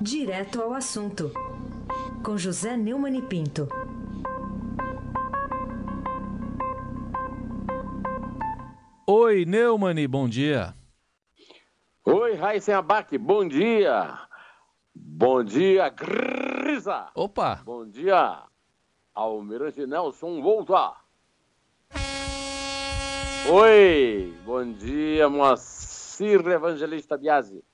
Direto ao assunto, com José Neumann e Pinto. Oi, Neumani, bom dia. Oi, Raíssen Abac, bom dia. Bom dia, Grisa. Opa. Bom dia, Almirante Nelson Volta. Oi, bom dia, Moacir Evangelista Biasi.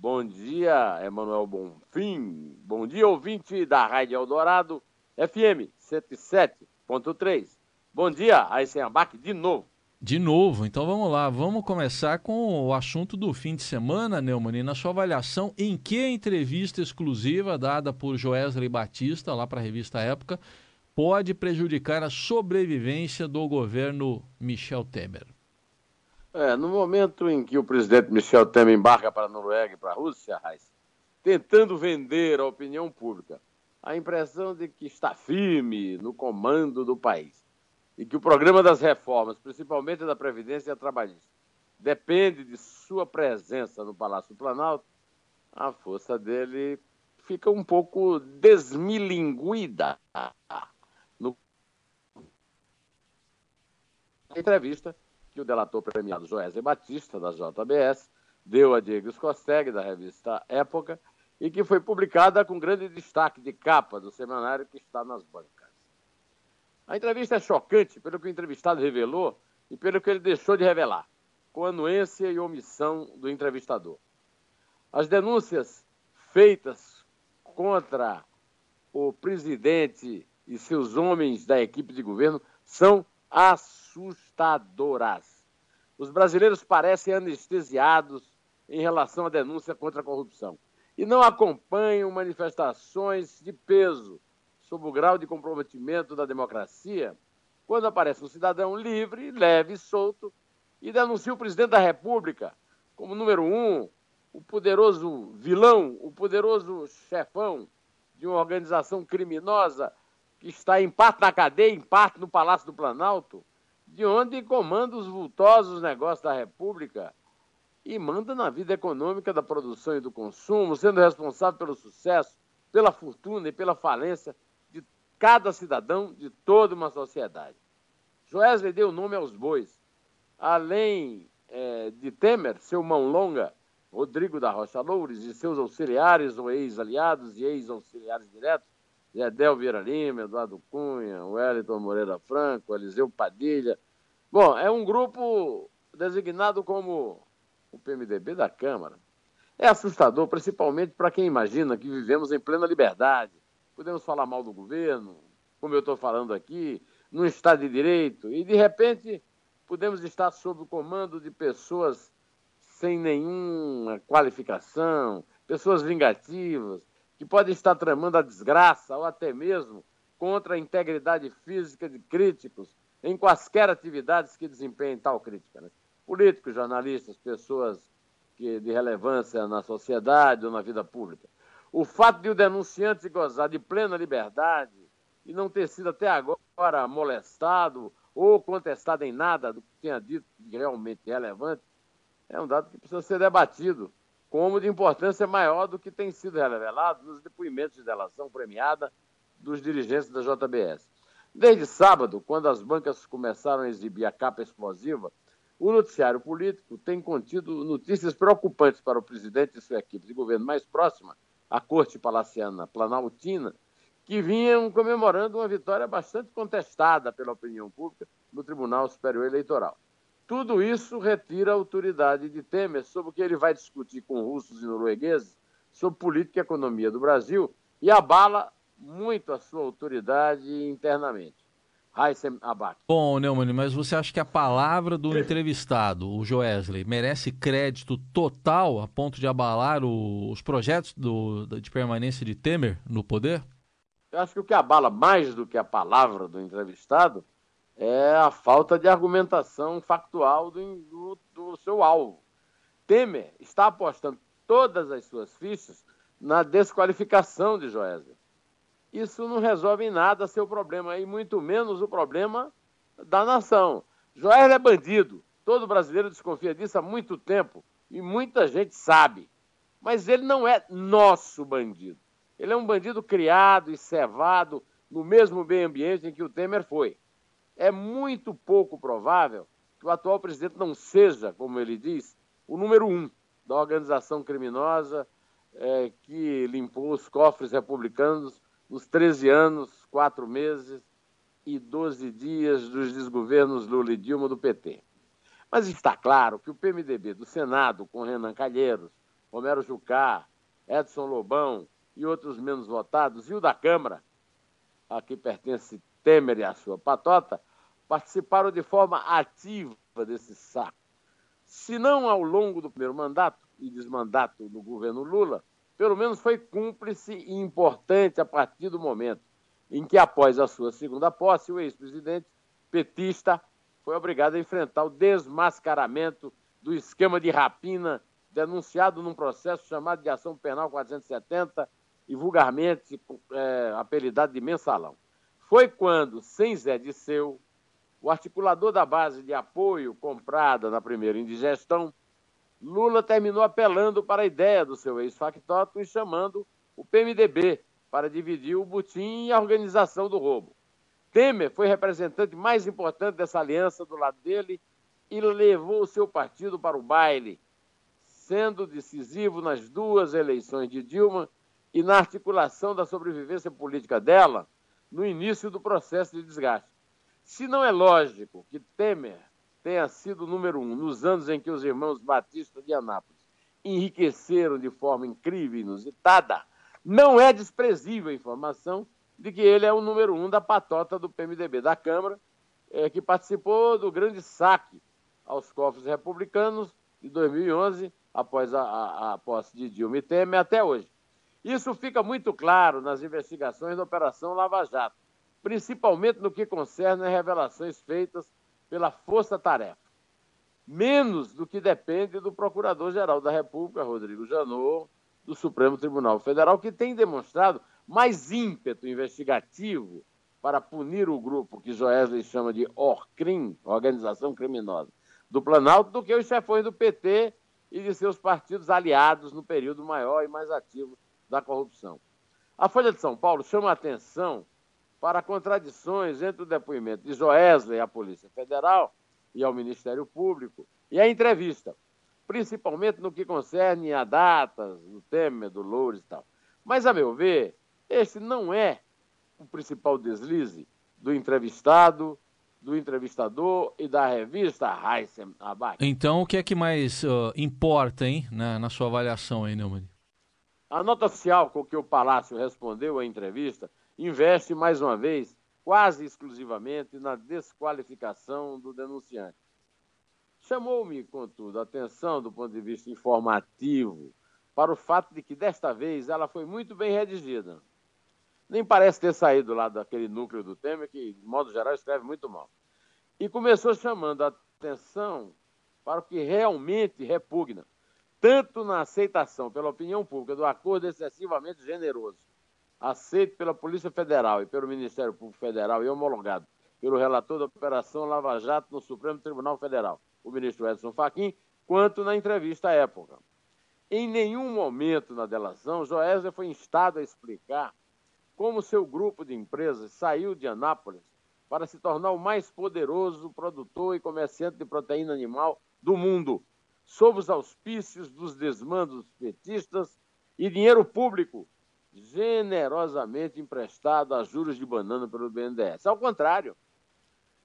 Bom dia, Emanuel Bonfim. Bom dia, ouvinte da Rádio Eldorado, FM 107.3. Bom dia, Aysen Abac, de novo. De novo, então vamos lá, vamos começar com o assunto do fim de semana, Neumann, na sua avaliação, em que entrevista exclusiva dada por Joesley Batista, lá para a revista Época, pode prejudicar a sobrevivência do governo Michel Temer? É, no momento em que o presidente Michel Temer embarca para a Noruega e para a Rússia, tentando vender à opinião pública a impressão de que está firme no comando do país e que o programa das reformas, principalmente da Previdência Trabalhista, depende de sua presença no Palácio do Planalto, a força dele fica um pouco desmilinguida no entrevista que o delator premiado Joésia Batista, da JBS, deu a Diego Scosteg, da revista Época, e que foi publicada com grande destaque de capa do semanário que está nas bancas. A entrevista é chocante pelo que o entrevistado revelou e pelo que ele deixou de revelar, com anuência e omissão do entrevistador. As denúncias feitas contra o presidente e seus homens da equipe de governo são assustadoras. Os brasileiros parecem anestesiados em relação à denúncia contra a corrupção e não acompanham manifestações de peso sobre o grau de comprometimento da democracia, quando aparece um cidadão livre, leve e solto e denuncia o presidente da República como número um, o poderoso vilão, o poderoso chefão de uma organização criminosa que está em parte na cadeia, em parte no Palácio do Planalto, de onde comanda os vultosos negócios da República e manda na vida econômica da produção e do consumo, sendo responsável pelo sucesso, pela fortuna e pela falência cada cidadão de toda uma sociedade. Joesley deu nome aos bois. Além é, de Temer, seu mão longa, Rodrigo da Rocha Loures, e seus auxiliares ou ex-aliados e ex-auxiliares diretos, Zedel Vieira Lima, Eduardo Cunha, Wellington Moreira Franco, Eliseu Padilha. Bom, é um grupo designado como o PMDB da Câmara. É assustador, principalmente para quem imagina que vivemos em plena liberdade, podemos falar mal do governo, como eu estou falando aqui, no Estado de Direito, e de repente podemos estar sob o comando de pessoas sem nenhuma qualificação, pessoas vingativas, que podem estar tramando a desgraça ou até mesmo contra a integridade física de críticos em quaisquer atividades que desempenhem tal crítica. Né? Políticos, jornalistas, pessoas que, de relevância na sociedade ou na vida pública. O fato de o denunciante gozar de plena liberdade e não ter sido até agora molestado ou contestado em nada do que tenha dito realmente relevante, é um dado que precisa ser debatido como de importância maior do que tem sido revelado nos depoimentos de delação premiada dos dirigentes da JBS. Desde sábado, quando as bancas começaram a exibir a capa explosiva, o noticiário político tem contido notícias preocupantes para o presidente e sua equipe de governo mais próxima a corte palaciana planaltina, que vinham comemorando uma vitória bastante contestada pela opinião pública no Tribunal Superior Eleitoral. Tudo isso retira a autoridade de Temer sobre o que ele vai discutir com russos e noruegueses sobre política e economia do Brasil e abala muito a sua autoridade internamente. Heissem Abac. Bom, Neumann, mas você acha que a palavra do entrevistado, o Joesley, merece crédito total a ponto de abalar o, os projetos do, de permanência de Temer no poder? Eu acho que o que abala mais do que a palavra do entrevistado é a falta de argumentação factual do, do, do seu alvo. Temer está apostando todas as suas fichas na desqualificação de Joesley isso não resolve em nada seu problema, e muito menos o problema da nação. Joel é bandido. Todo brasileiro desconfia disso há muito tempo e muita gente sabe. Mas ele não é nosso bandido. Ele é um bandido criado e cevado no mesmo meio ambiente em que o Temer foi. É muito pouco provável que o atual presidente não seja, como ele diz, o número um da organização criminosa é, que limpou os cofres republicanos nos 13 anos, 4 meses e 12 dias dos desgovernos Lula e Dilma do PT. Mas está claro que o PMDB do Senado, com Renan Calheiros, Romero Jucá, Edson Lobão e outros menos votados, e o da Câmara, a que pertence Temer e a sua patota, participaram de forma ativa desse saco. Se não ao longo do primeiro mandato e desmandato do governo Lula, pelo menos foi cúmplice e importante a partir do momento em que, após a sua segunda posse, o ex-presidente petista foi obrigado a enfrentar o desmascaramento do esquema de rapina denunciado num processo chamado de Ação Penal 470 e vulgarmente é, apelidado de mensalão. Foi quando, sem Zé Disseu, o articulador da base de apoio comprada na primeira indigestão, Lula terminou apelando para a ideia do seu ex-factotum e chamando o PMDB para dividir o butim e a organização do roubo. Temer foi representante mais importante dessa aliança do lado dele e levou o seu partido para o baile, sendo decisivo nas duas eleições de Dilma e na articulação da sobrevivência política dela no início do processo de desgaste. Se não é lógico que Temer tenha sido o número um nos anos em que os irmãos Batista de Anápolis enriqueceram de forma incrível e inusitada, não é desprezível a informação de que ele é o número um da patota do PMDB da Câmara, é, que participou do grande saque aos cofres republicanos de 2011, após a, a, a posse de Dilma e Temer, até hoje. Isso fica muito claro nas investigações da Operação Lava Jato, principalmente no que concerne as revelações feitas pela Força Tarefa. Menos do que depende do Procurador-Geral da República, Rodrigo Janot, do Supremo Tribunal Federal, que tem demonstrado mais ímpeto investigativo para punir o grupo que Joesley chama de ORCRIM, Organização Criminosa, do Planalto, do que os chefões do PT e de seus partidos aliados no período maior e mais ativo da corrupção. A Folha de São Paulo chama a atenção para contradições entre o depoimento de Joesley à Polícia Federal e ao Ministério Público e a entrevista, principalmente no que concerne a datas do Temer, do Loures e tal. Mas, a meu ver, este não é o principal deslize do entrevistado, do entrevistador e da revista Heisen Abad. Então, o que é que mais uh, importa, hein, na, na sua avaliação aí, Neumann? A nota oficial com que o Palácio respondeu à entrevista investe, mais uma vez, quase exclusivamente na desqualificação do denunciante. Chamou-me, contudo, a atenção do ponto de vista informativo para o fato de que, desta vez, ela foi muito bem redigida. Nem parece ter saído lá daquele núcleo do Temer, que, de modo geral, escreve muito mal. E começou chamando a atenção para o que realmente repugna, tanto na aceitação pela opinião pública do acordo excessivamente generoso aceito pela Polícia Federal e pelo Ministério Público Federal e homologado pelo relator da Operação Lava Jato no Supremo Tribunal Federal, o ministro Edson Fachin, quanto na entrevista à época. Em nenhum momento na delação, Joésia foi instado a explicar como seu grupo de empresas saiu de Anápolis para se tornar o mais poderoso produtor e comerciante de proteína animal do mundo, sob os auspícios dos desmandos petistas e dinheiro público generosamente emprestado a juros de banana pelo BNDES. Ao contrário,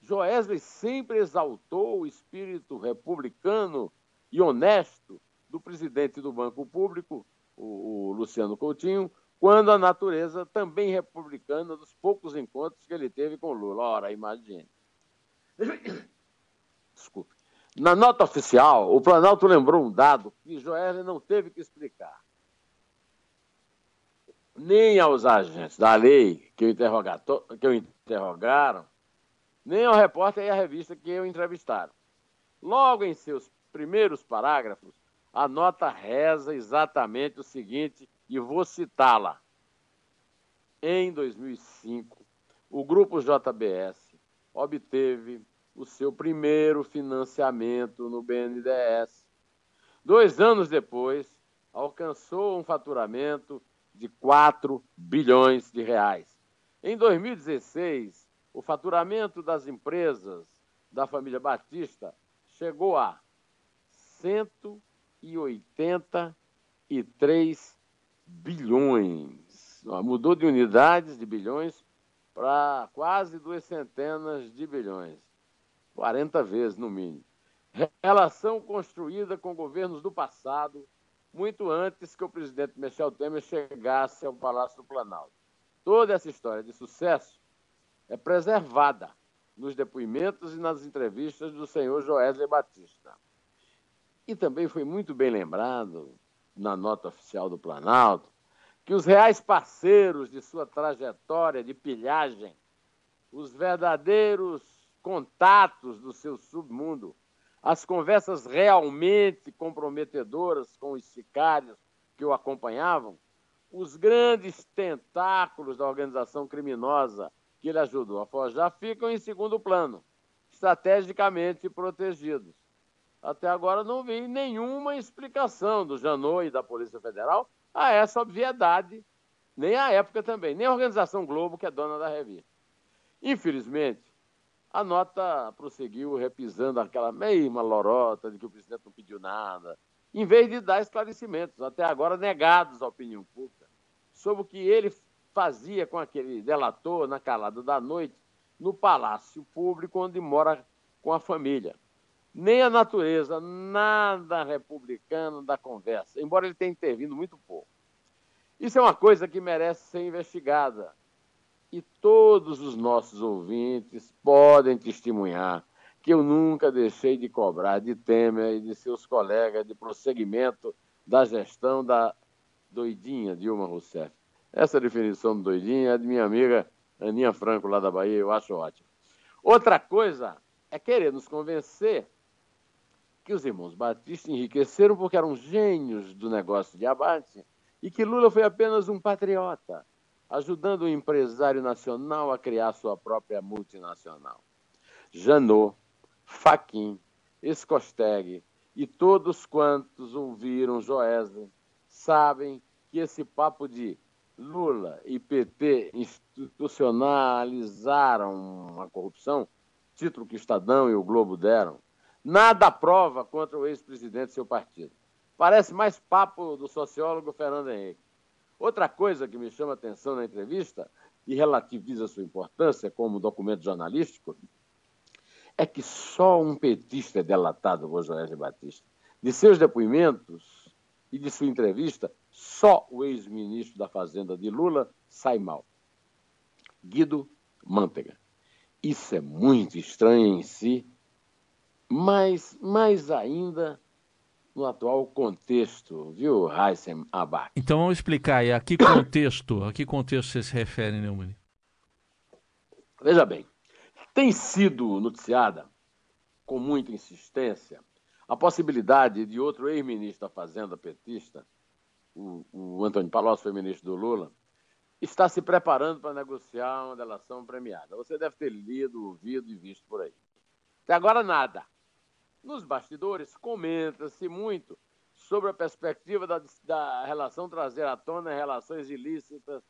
Joesley sempre exaltou o espírito republicano e honesto do presidente do Banco Público, o, Luciano Coutinho, quando a natureza também republicana dos poucos encontros que ele teve com Lula. Ora, imagine. Desculpe. Na nota oficial, o Planalto lembrou um dado que Joesley não teve que explicar nem aos agentes da lei que o, que o interrogaram, nem ao repórter e à revista que o entrevistaram. Logo em seus primeiros parágrafos, a nota reza exatamente o seguinte, e vou citá-la. Em 2005, o grupo JBS obteve o seu primeiro financiamento no BNDES. Dois anos depois, alcançou um faturamento de 4 bilhões de reais. Em 2016, o faturamento das empresas da família Batista chegou a 183 bilhões. Mudou de unidades de bilhões para quase duas centenas de bilhões. 40 vezes, no mínimo. Relação construída com governos do passado, muito antes que o presidente Michel Temer chegasse ao Palácio do Planalto. Toda essa história de sucesso é preservada nos depoimentos e nas entrevistas do senhor Joesley Batista. E também foi muito bem lembrado, na nota oficial do Planalto, que os reais parceiros de sua trajetória de pilhagem, os verdadeiros contatos do seu submundo, as conversas realmente comprometedoras com os sicários que o acompanhavam, os grandes tentáculos da organização criminosa que ele ajudou a forjar ficam em segundo plano, estrategicamente protegidos. Até agora não vi nenhuma explicação do Janot e da Polícia Federal a essa obviedade, nem a época também, nem a Organização Globo, que é dona da revista. Infelizmente, a nota prosseguiu repisando aquela mesma lorota de que o presidente não pediu nada, em vez de dar esclarecimentos, até agora negados à opinião pública, sobre o que ele fazia com aquele delator na calada da noite no palácio público onde mora com a família. Nem a natureza, nada republicano da conversa, embora ele tenha intervindo muito pouco. Isso é uma coisa que merece ser investigada. E todos os nossos ouvintes podem testemunhar que eu nunca deixei de cobrar de Temer e de seus colegas de prosseguimento da gestão da doidinha Dilma Rousseff. Essa definição do doidinho é de minha amiga Aninha Franco, lá da Bahia, eu acho ótimo. Outra coisa é querer nos convencer que os irmãos Batista enriqueceram porque eram gênios do negócio de abate e que Lula foi apenas um patriota, ajudando o empresário nacional a criar sua própria multinacional. Janot, Faquin, Escosteg e todos quantos ouviram Joesley sabem que esse papo de Lula e PT institucionalizaram a corrupção, título que o Estadão e o Globo deram, nada prova contra o ex-presidente e seu partido. Parece mais papo do sociólogo Fernando Henrique. Outra coisa que me chama a atenção na entrevista e relativiza sua importância como documento jornalístico é que só um petista é delatado Joés Batista. De seus depoimentos e de sua entrevista, só o ex-ministro da Fazenda de Lula sai mal. Guido Mantega. Isso é muito estranho em si, mas mais ainda no atual contexto, viu, Heissem Abac? Então vamos explicar aí, a que contexto, a que contexto você se refere, Neumann? Veja bem, tem sido noticiada com muita insistência a possibilidade de outro ex-ministro da Fazenda petista o, o Antônio Palocci foi ministro do Lula, está se preparando para negociar uma delação premiada. Você deve ter lido, ouvido e visto por aí. Até agora, nada. Nos bastidores, comenta-se muito sobre a perspectiva da, da relação trazer à tona relações ilícitas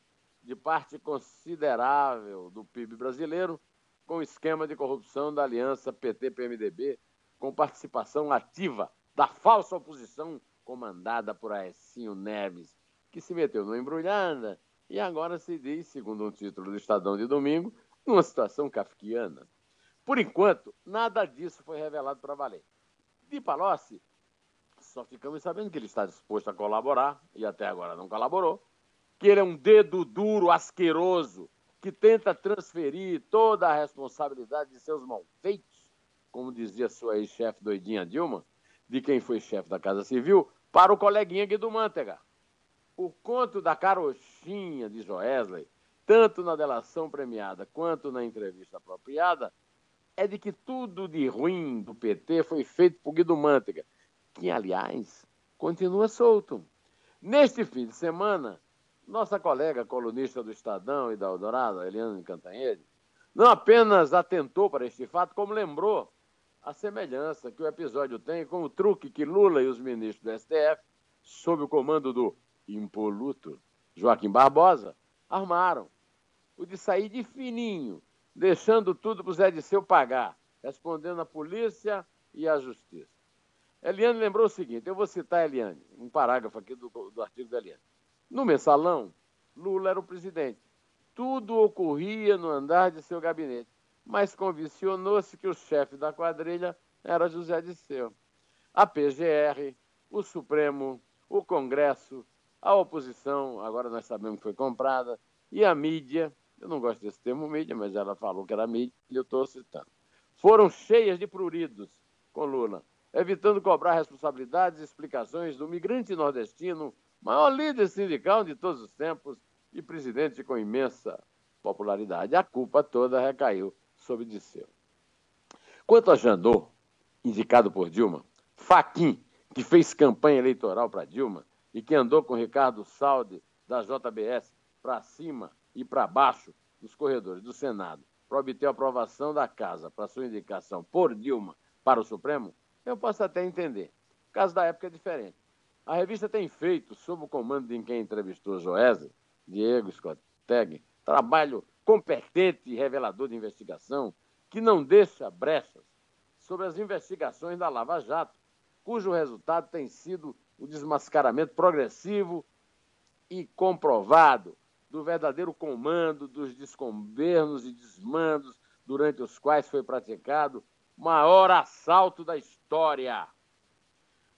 de parte considerável do PIB brasileiro com o esquema de corrupção da aliança PT-PMDB, com participação ativa da falsa oposição comandada por Aécio Neves, que se meteu numa embrulhada e agora se diz, segundo um título do Estadão de domingo, numa situação kafkiana. Por enquanto, nada disso foi revelado para valer. De Palocci, só ficamos sabendo que ele está disposto a colaborar, e até agora não colaborou, que ele é um dedo duro, asqueroso, que tenta transferir toda a responsabilidade de seus malfeitos, como dizia sua ex-chefe doidinha Dilma, de quem foi chefe da Casa Civil, para o coleguinha Guido Mantega. O conto da carochinha de Joesley, tanto na delação premiada quanto na entrevista apropriada, é de que tudo de ruim do PT foi feito por Guido Mantega, que, aliás, continua solto. Neste fim de semana, nossa colega colunista do Estadão e da Eldorado, Eliane Cantanhede, não apenas atentou para este fato, como lembrou a semelhança que o episódio tem com o truque que Lula e os ministros do STF sob o comando do impoluto Joaquim Barbosa, armaram o de sair de fininho, deixando tudo para o Zé Disseu pagar, respondendo à polícia e à justiça. Eliane lembrou o seguinte, eu vou citar Eliane, um parágrafo aqui do, do artigo da Eliane. No mensalão, Lula era o presidente. Tudo ocorria no andar de seu gabinete, mas convencionou-se que o chefe da quadrilha era José Disseu. A PGR, o Supremo, o Congresso, a oposição, agora nós sabemos que foi comprada, e a mídia, eu não gosto desse termo mídia, mas ela falou que era mídia, e eu estou citando, foram cheias de pruridos com Lula, evitando cobrar responsabilidades e explicações do migrante nordestino, maior líder sindical de todos os tempos e presidente com imensa popularidade. A culpa toda recaiu sobre Disseu. Quanto a Janot, indicado por Dilma, Faquim, que fez campanha eleitoral para Dilma e que andou com Ricardo Salde, da JBS, para cima e para baixo nos corredores do Senado para obter a aprovação da Casa para sua indicação por Dilma para o Supremo, eu posso até entender. O caso da época é diferente. A revista tem feito, sob o comando de quem entrevistou Joesley, Diego Scott Teg, trabalho competente e revelador de investigação que não deixa brechas sobre as investigações da Lava Jato, cujo resultado tem sido o desmascaramento progressivo e comprovado do verdadeiro comando dos desgovernos e desmandos durante os quais foi praticado o maior assalto da história.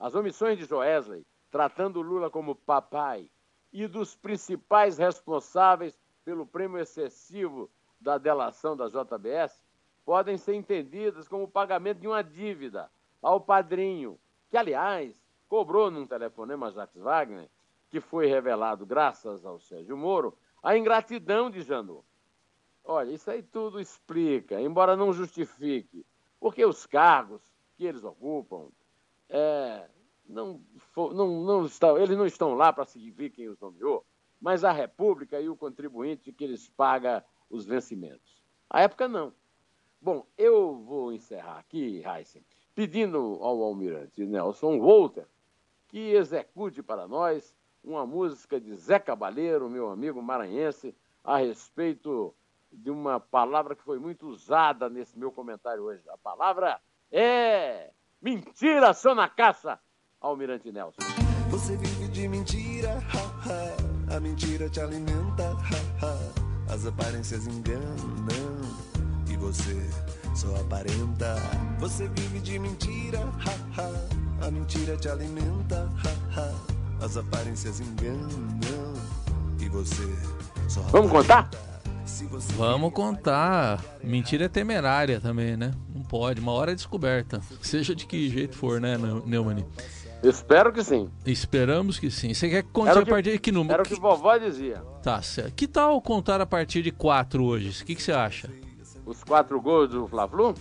As omissões de Joesley, tratando Lula como papai, e dos principais responsáveis pelo prêmio excessivo da delação da JBS, podem ser entendidas como o pagamento de uma dívida ao padrinho, que, aliás, cobrou num telefonema a Jacques Wagner, que foi revelado graças ao Sérgio Moro, a ingratidão de Janot. Olha, isso aí tudo explica, embora não justifique, porque os cargos que eles ocupam é, não, não, não estão, eles não estão lá para seguir quem os nomeou, mas a República e o contribuinte que eles pagam os vencimentos. A época não. Bom, eu vou encerrar aqui, Heisen, pedindo ao almirante Nelson Walter que execute para nós uma música de Zé Cabaleiro, meu amigo maranhense, a respeito de uma palavra que foi muito usada nesse meu comentário hoje. A palavra é mentira, só na caça, Almirante Nelson. Você vive de mentira, ha, ha. a mentira te alimenta, ha, ha. as aparências enganam e você só aparenta. Você vive de mentira, ha, ha. a mentira te alimenta, ha, ha. As aparências enganam e você só Vamos contar? Vamos contar. Mentira é temerária também, né? Não pode. Uma hora é descoberta. Seja de que jeito for, né, Neumann? Espero que sim. Esperamos que sim. Você quer contar a partir de que número? Era o que vovó dizia. Tá certo. Que tal contar a partir de quatro hoje? O que, que você acha? Os quatro gols do Fla-Flu?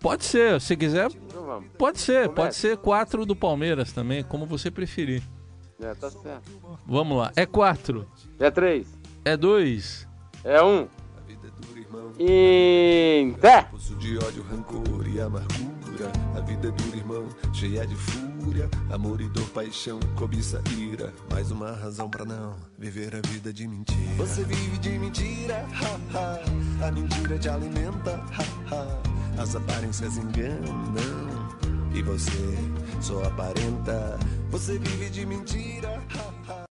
Pode ser, se quiser. Então pode ser, Comece. pode ser quatro do Palmeiras também, como você preferir. É, tá certo. Vamos lá. É quatro. É três. É dois. É um. Inter. Poço de ódio, rancor e amargura. A vida é dura, irmão, cheia de fúria. Amor e dor, paixão, cobiça, ira. Mais uma razão pra não viver a vida de mentira. Você vive de mentira, ha, ha. A mentira te alimenta, ha, ha. As aparências enganam. E você só aparenta, você vive de mentira.